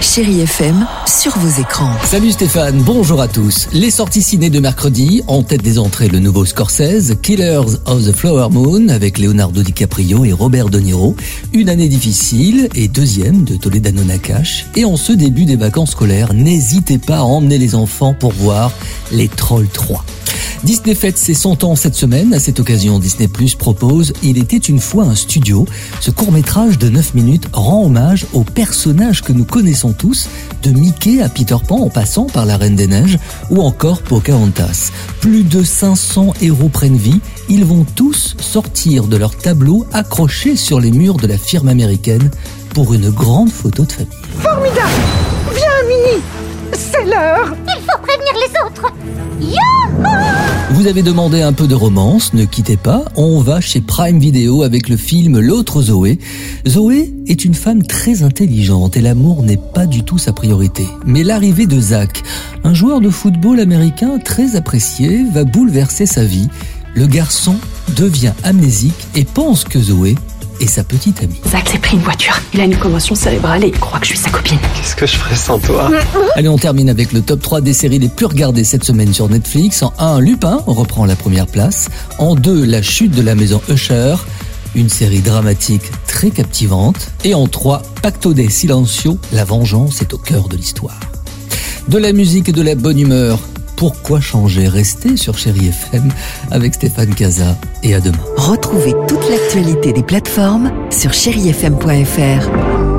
Chérie FM, sur vos écrans. Salut Stéphane, bonjour à tous. Les sorties ciné de mercredi, en tête des entrées le nouveau Scorsese, Killers of the Flower Moon avec Leonardo DiCaprio et Robert De Niro, Une année difficile et deuxième de Toledano Nakash. Et en ce début des vacances scolaires, n'hésitez pas à emmener les enfants pour voir Les Trolls 3. Disney fête ses 100 ans cette semaine. À cette occasion, Disney Plus propose Il était une fois un studio. Ce court-métrage de 9 minutes rend hommage aux personnages que nous connaissons tous, de Mickey à Peter Pan en passant par la Reine des Neiges ou encore Pocahontas. Plus de 500 héros prennent vie. Ils vont tous sortir de leur tableau accrochés sur les murs de la firme américaine pour une grande photo de famille. Formidable Viens, Mini C'est l'heure Il faut prévenir les autres Vous avez demandé un peu de romance, ne quittez pas, on va chez Prime Video avec le film L'autre Zoé. Zoé est une femme très intelligente et l'amour n'est pas du tout sa priorité. Mais l'arrivée de Zach, un joueur de football américain très apprécié, va bouleverser sa vie. Le garçon devient amnésique et pense que Zoé et sa petite amie. Zach s'est pris une voiture. Il a une commotion cérébrale et il croit que je suis sa copine. Qu'est-ce que je ferais sans toi? Allez, on termine avec le top 3 des séries les plus regardées cette semaine sur Netflix. En 1, Lupin reprend la première place. En 2, La chute de la maison Usher, une série dramatique très captivante. Et en 3, Pacto des Silencio, la vengeance est au cœur de l'histoire. De la musique et de la bonne humeur. Pourquoi changer? Restez sur Chéri FM avec Stéphane Casa et à demain. Retrouvez toute l'actualité des plateformes sur chérifm.fr.